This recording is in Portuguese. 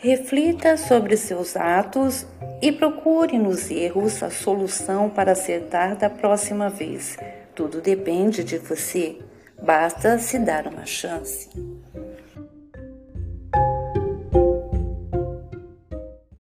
Reflita sobre seus atos e procure nos erros a solução para acertar da próxima vez. Tudo depende de você. Basta se dar uma chance.